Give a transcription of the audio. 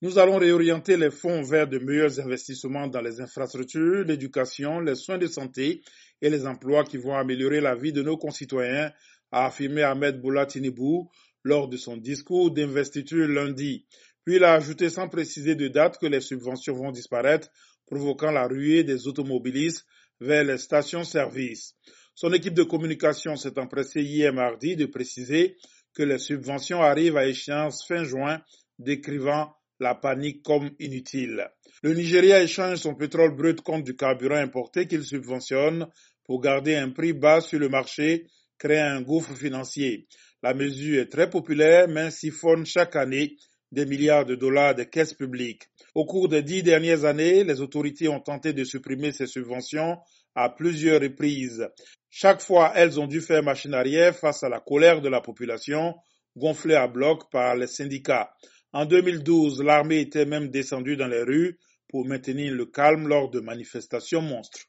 Nous allons réorienter les fonds vers de meilleurs investissements dans les infrastructures, l'éducation, les soins de santé et les emplois qui vont améliorer la vie de nos concitoyens, a affirmé Ahmed Boula Tinibou lors de son discours d'investiture lundi. Puis il a ajouté sans préciser de date que les subventions vont disparaître, provoquant la ruée des automobilistes vers les stations-service. Son équipe de communication s'est empressée hier mardi de préciser que les subventions arrivent à échéance fin juin, décrivant la panique comme inutile. Le Nigeria échange son pétrole brut contre du carburant importé qu'il subventionne pour garder un prix bas sur le marché, créer un gouffre financier. La mesure est très populaire, mais siphonne chaque année des milliards de dollars de caisses publiques. Au cours des dix dernières années, les autorités ont tenté de supprimer ces subventions à plusieurs reprises. Chaque fois, elles ont dû faire machine arrière face à la colère de la population, gonflée à bloc par les syndicats. En 2012, l'armée était même descendue dans les rues pour maintenir le calme lors de manifestations monstres.